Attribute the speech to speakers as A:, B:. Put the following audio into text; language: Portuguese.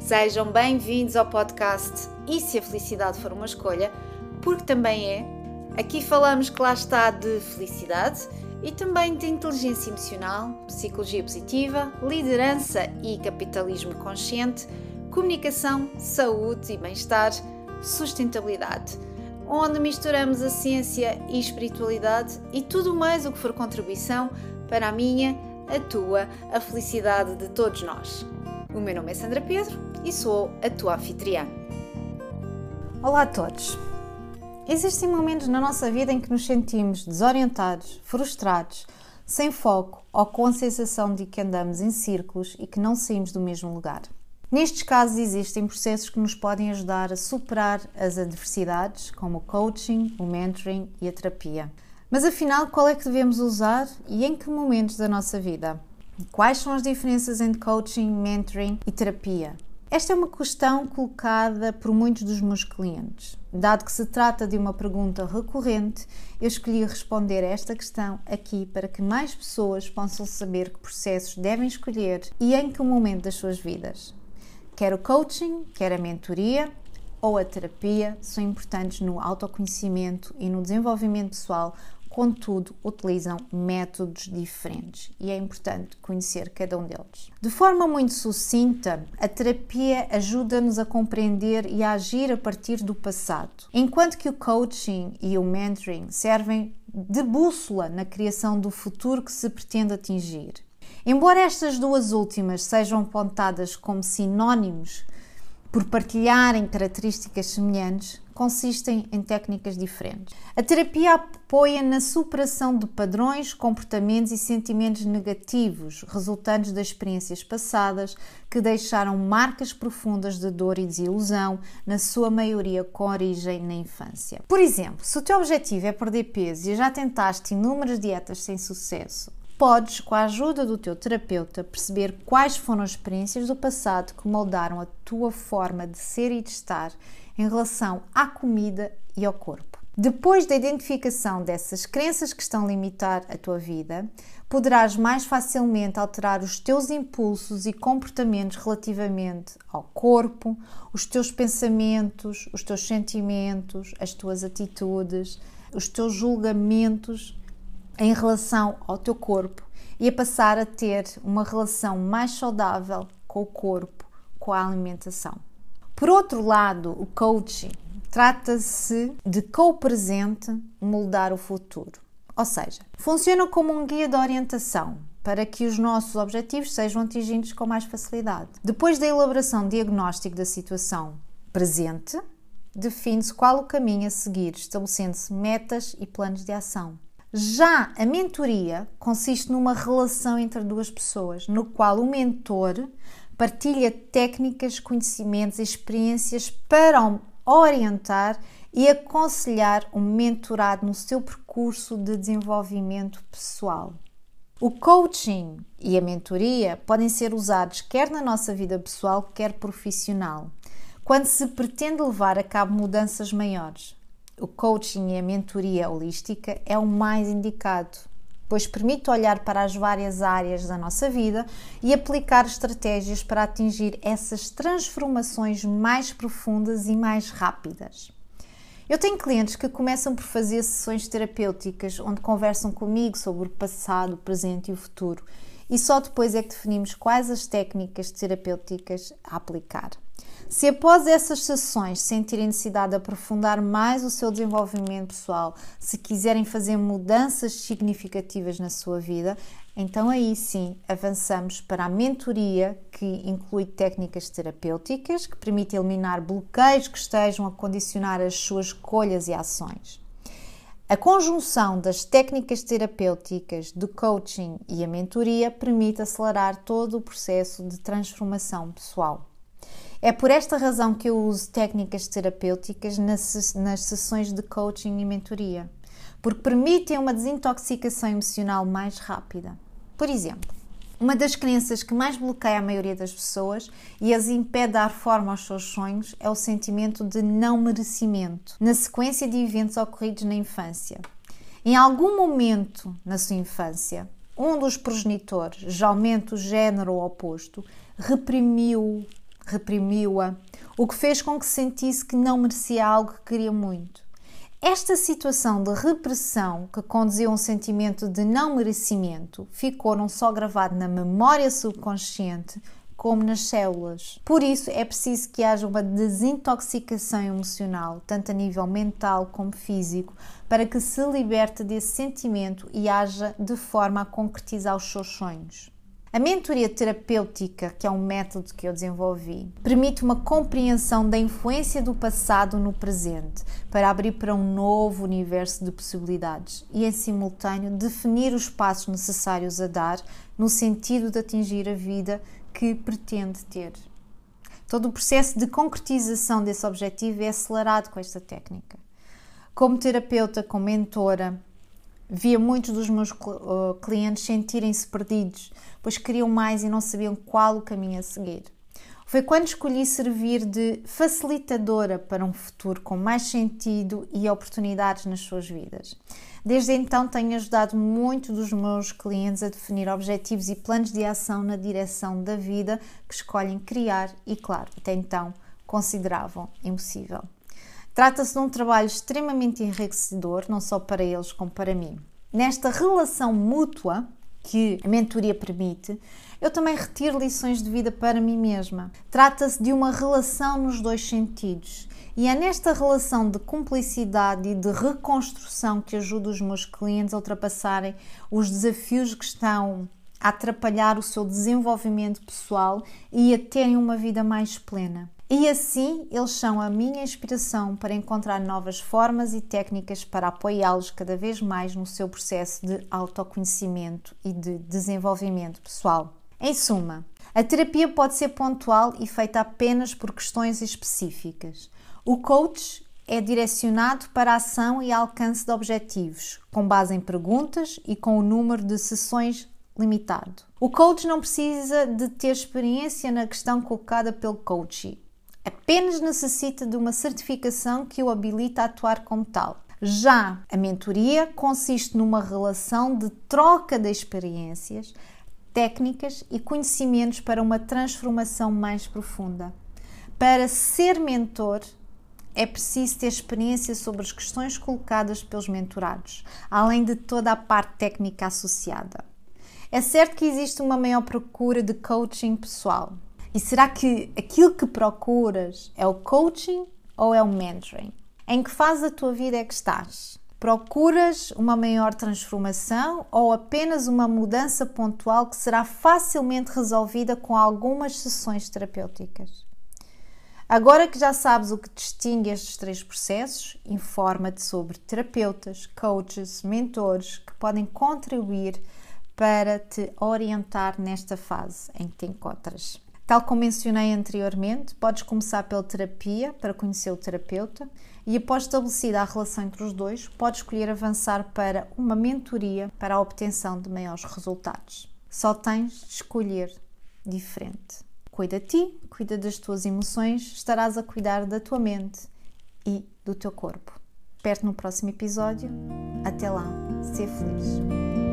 A: Sejam bem-vindos ao podcast E se a felicidade for uma escolha, porque também é. Aqui falamos que lá está de felicidade e também de inteligência emocional, psicologia positiva, liderança e capitalismo consciente, comunicação, saúde e bem-estar, sustentabilidade, onde misturamos a ciência e espiritualidade e tudo mais o que for contribuição para a minha, a tua, a felicidade de todos nós. O meu nome é Sandra Pedro e sou a tua anfitriã.
B: Olá a todos! Existem momentos na nossa vida em que nos sentimos desorientados, frustrados, sem foco ou com a sensação de que andamos em círculos e que não saímos do mesmo lugar. Nestes casos, existem processos que nos podem ajudar a superar as adversidades, como o coaching, o mentoring e a terapia. Mas afinal, qual é que devemos usar e em que momentos da nossa vida? Quais são as diferenças entre coaching, mentoring e terapia? Esta é uma questão colocada por muitos dos meus clientes. Dado que se trata de uma pergunta recorrente, eu escolhi responder esta questão aqui para que mais pessoas possam saber que processos devem escolher e em que momento das suas vidas. Quer o coaching, quer a mentoria ou a terapia são importantes no autoconhecimento e no desenvolvimento pessoal contudo, utilizam métodos diferentes e é importante conhecer cada um deles. De forma muito sucinta, a terapia ajuda-nos a compreender e a agir a partir do passado, enquanto que o coaching e o mentoring servem de bússola na criação do futuro que se pretende atingir. Embora estas duas últimas sejam apontadas como sinónimos por partilharem características semelhantes, consistem em técnicas diferentes. A terapia apoia na superação de padrões, comportamentos e sentimentos negativos resultantes das experiências passadas que deixaram marcas profundas de dor e desilusão, na sua maioria com origem na infância. Por exemplo, se o teu objetivo é perder peso e já tentaste inúmeras dietas sem sucesso, podes, com a ajuda do teu terapeuta, perceber quais foram as experiências do passado que moldaram a tua forma de ser e de estar em relação à comida e ao corpo. Depois da identificação dessas crenças que estão a limitar a tua vida, poderás mais facilmente alterar os teus impulsos e comportamentos relativamente ao corpo, os teus pensamentos, os teus sentimentos, as tuas atitudes, os teus julgamentos em relação ao teu corpo e a passar a ter uma relação mais saudável com o corpo, com a alimentação. Por outro lado, o coaching trata-se de com o presente moldar o futuro. Ou seja, funciona como um guia de orientação para que os nossos objetivos sejam atingidos com mais facilidade. Depois da elaboração diagnóstico da situação presente, define-se qual o caminho a seguir, estabelecendo-se metas e planos de ação. Já a mentoria consiste numa relação entre duas pessoas, no qual o mentor partilha técnicas, conhecimentos e experiências para orientar e aconselhar o mentorado no seu percurso de desenvolvimento pessoal. O coaching e a mentoria podem ser usados quer na nossa vida pessoal, quer profissional, quando se pretende levar a cabo mudanças maiores o coaching e a mentoria holística é o mais indicado, pois permite olhar para as várias áreas da nossa vida e aplicar estratégias para atingir essas transformações mais profundas e mais rápidas. Eu tenho clientes que começam por fazer sessões terapêuticas onde conversam comigo sobre o passado, o presente e o futuro, e só depois é que definimos quais as técnicas terapêuticas a aplicar. Se após essas sessões sentirem necessidade de aprofundar mais o seu desenvolvimento pessoal, se quiserem fazer mudanças significativas na sua vida, então aí sim avançamos para a mentoria, que inclui técnicas terapêuticas que permitem eliminar bloqueios que estejam a condicionar as suas escolhas e ações. A conjunção das técnicas terapêuticas, do coaching e a mentoria permite acelerar todo o processo de transformação pessoal. É por esta razão que eu uso técnicas terapêuticas nas, nas sessões de coaching e mentoria, porque permitem uma desintoxicação emocional mais rápida. Por exemplo, uma das crenças que mais bloqueia a maioria das pessoas e as impede de dar forma aos seus sonhos é o sentimento de não merecimento, na sequência de eventos ocorridos na infância. Em algum momento na sua infância, um dos progenitores, geralmente o género oposto, reprimiu reprimiu-a, o que fez com que sentisse que não merecia algo que queria muito. Esta situação de repressão que conduziu a um sentimento de não merecimento ficou não só gravado na memória subconsciente, como nas células. Por isso é preciso que haja uma desintoxicação emocional, tanto a nível mental como físico, para que se liberte desse sentimento e haja de forma a concretizar os seus sonhos. A mentoria terapêutica, que é um método que eu desenvolvi, permite uma compreensão da influência do passado no presente para abrir para um novo universo de possibilidades e, em simultâneo, definir os passos necessários a dar no sentido de atingir a vida que pretende ter. Todo o processo de concretização desse objetivo é acelerado com esta técnica. Como terapeuta, como mentora, via muitos dos meus clientes sentirem-se perdidos, pois queriam mais e não sabiam qual o caminho a seguir. Foi quando escolhi servir de facilitadora para um futuro com mais sentido e oportunidades nas suas vidas. Desde então, tenho ajudado muito dos meus clientes a definir objetivos e planos de ação na direção da vida que escolhem criar e, claro, até então consideravam impossível. Trata-se de um trabalho extremamente enriquecedor, não só para eles como para mim. Nesta relação mútua que a mentoria permite, eu também retiro lições de vida para mim mesma. Trata-se de uma relação nos dois sentidos. E é nesta relação de cumplicidade e de reconstrução que ajudo os meus clientes a ultrapassarem os desafios que estão a atrapalhar o seu desenvolvimento pessoal e a terem uma vida mais plena. E assim eles são a minha inspiração para encontrar novas formas e técnicas para apoiá-los cada vez mais no seu processo de autoconhecimento e de desenvolvimento pessoal. Em suma, a terapia pode ser pontual e feita apenas por questões específicas. O coach é direcionado para a ação e alcance de objetivos, com base em perguntas e com o número de sessões limitado. O coach não precisa de ter experiência na questão colocada pelo coach apenas necessita de uma certificação que o habilita a atuar como tal. Já a mentoria consiste numa relação de troca de experiências, técnicas e conhecimentos para uma transformação mais profunda. Para ser mentor, é preciso ter experiência sobre as questões colocadas pelos mentorados, além de toda a parte técnica associada. É certo que existe uma maior procura de coaching pessoal, e será que aquilo que procuras é o coaching ou é o mentoring? Em que fase da tua vida é que estás? Procuras uma maior transformação ou apenas uma mudança pontual que será facilmente resolvida com algumas sessões terapêuticas? Agora que já sabes o que distingue estes três processos, informa-te sobre terapeutas, coaches, mentores que podem contribuir para te orientar nesta fase em que te encontras. Tal como mencionei anteriormente, podes começar pela terapia para conhecer o terapeuta e, após estabelecida a relação entre os dois, podes escolher avançar para uma mentoria para a obtenção de maiores resultados. Só tens de escolher diferente. Cuida de ti, cuida das tuas emoções, estarás a cuidar da tua mente e do teu corpo. Perto no próximo episódio. Até lá, ser feliz.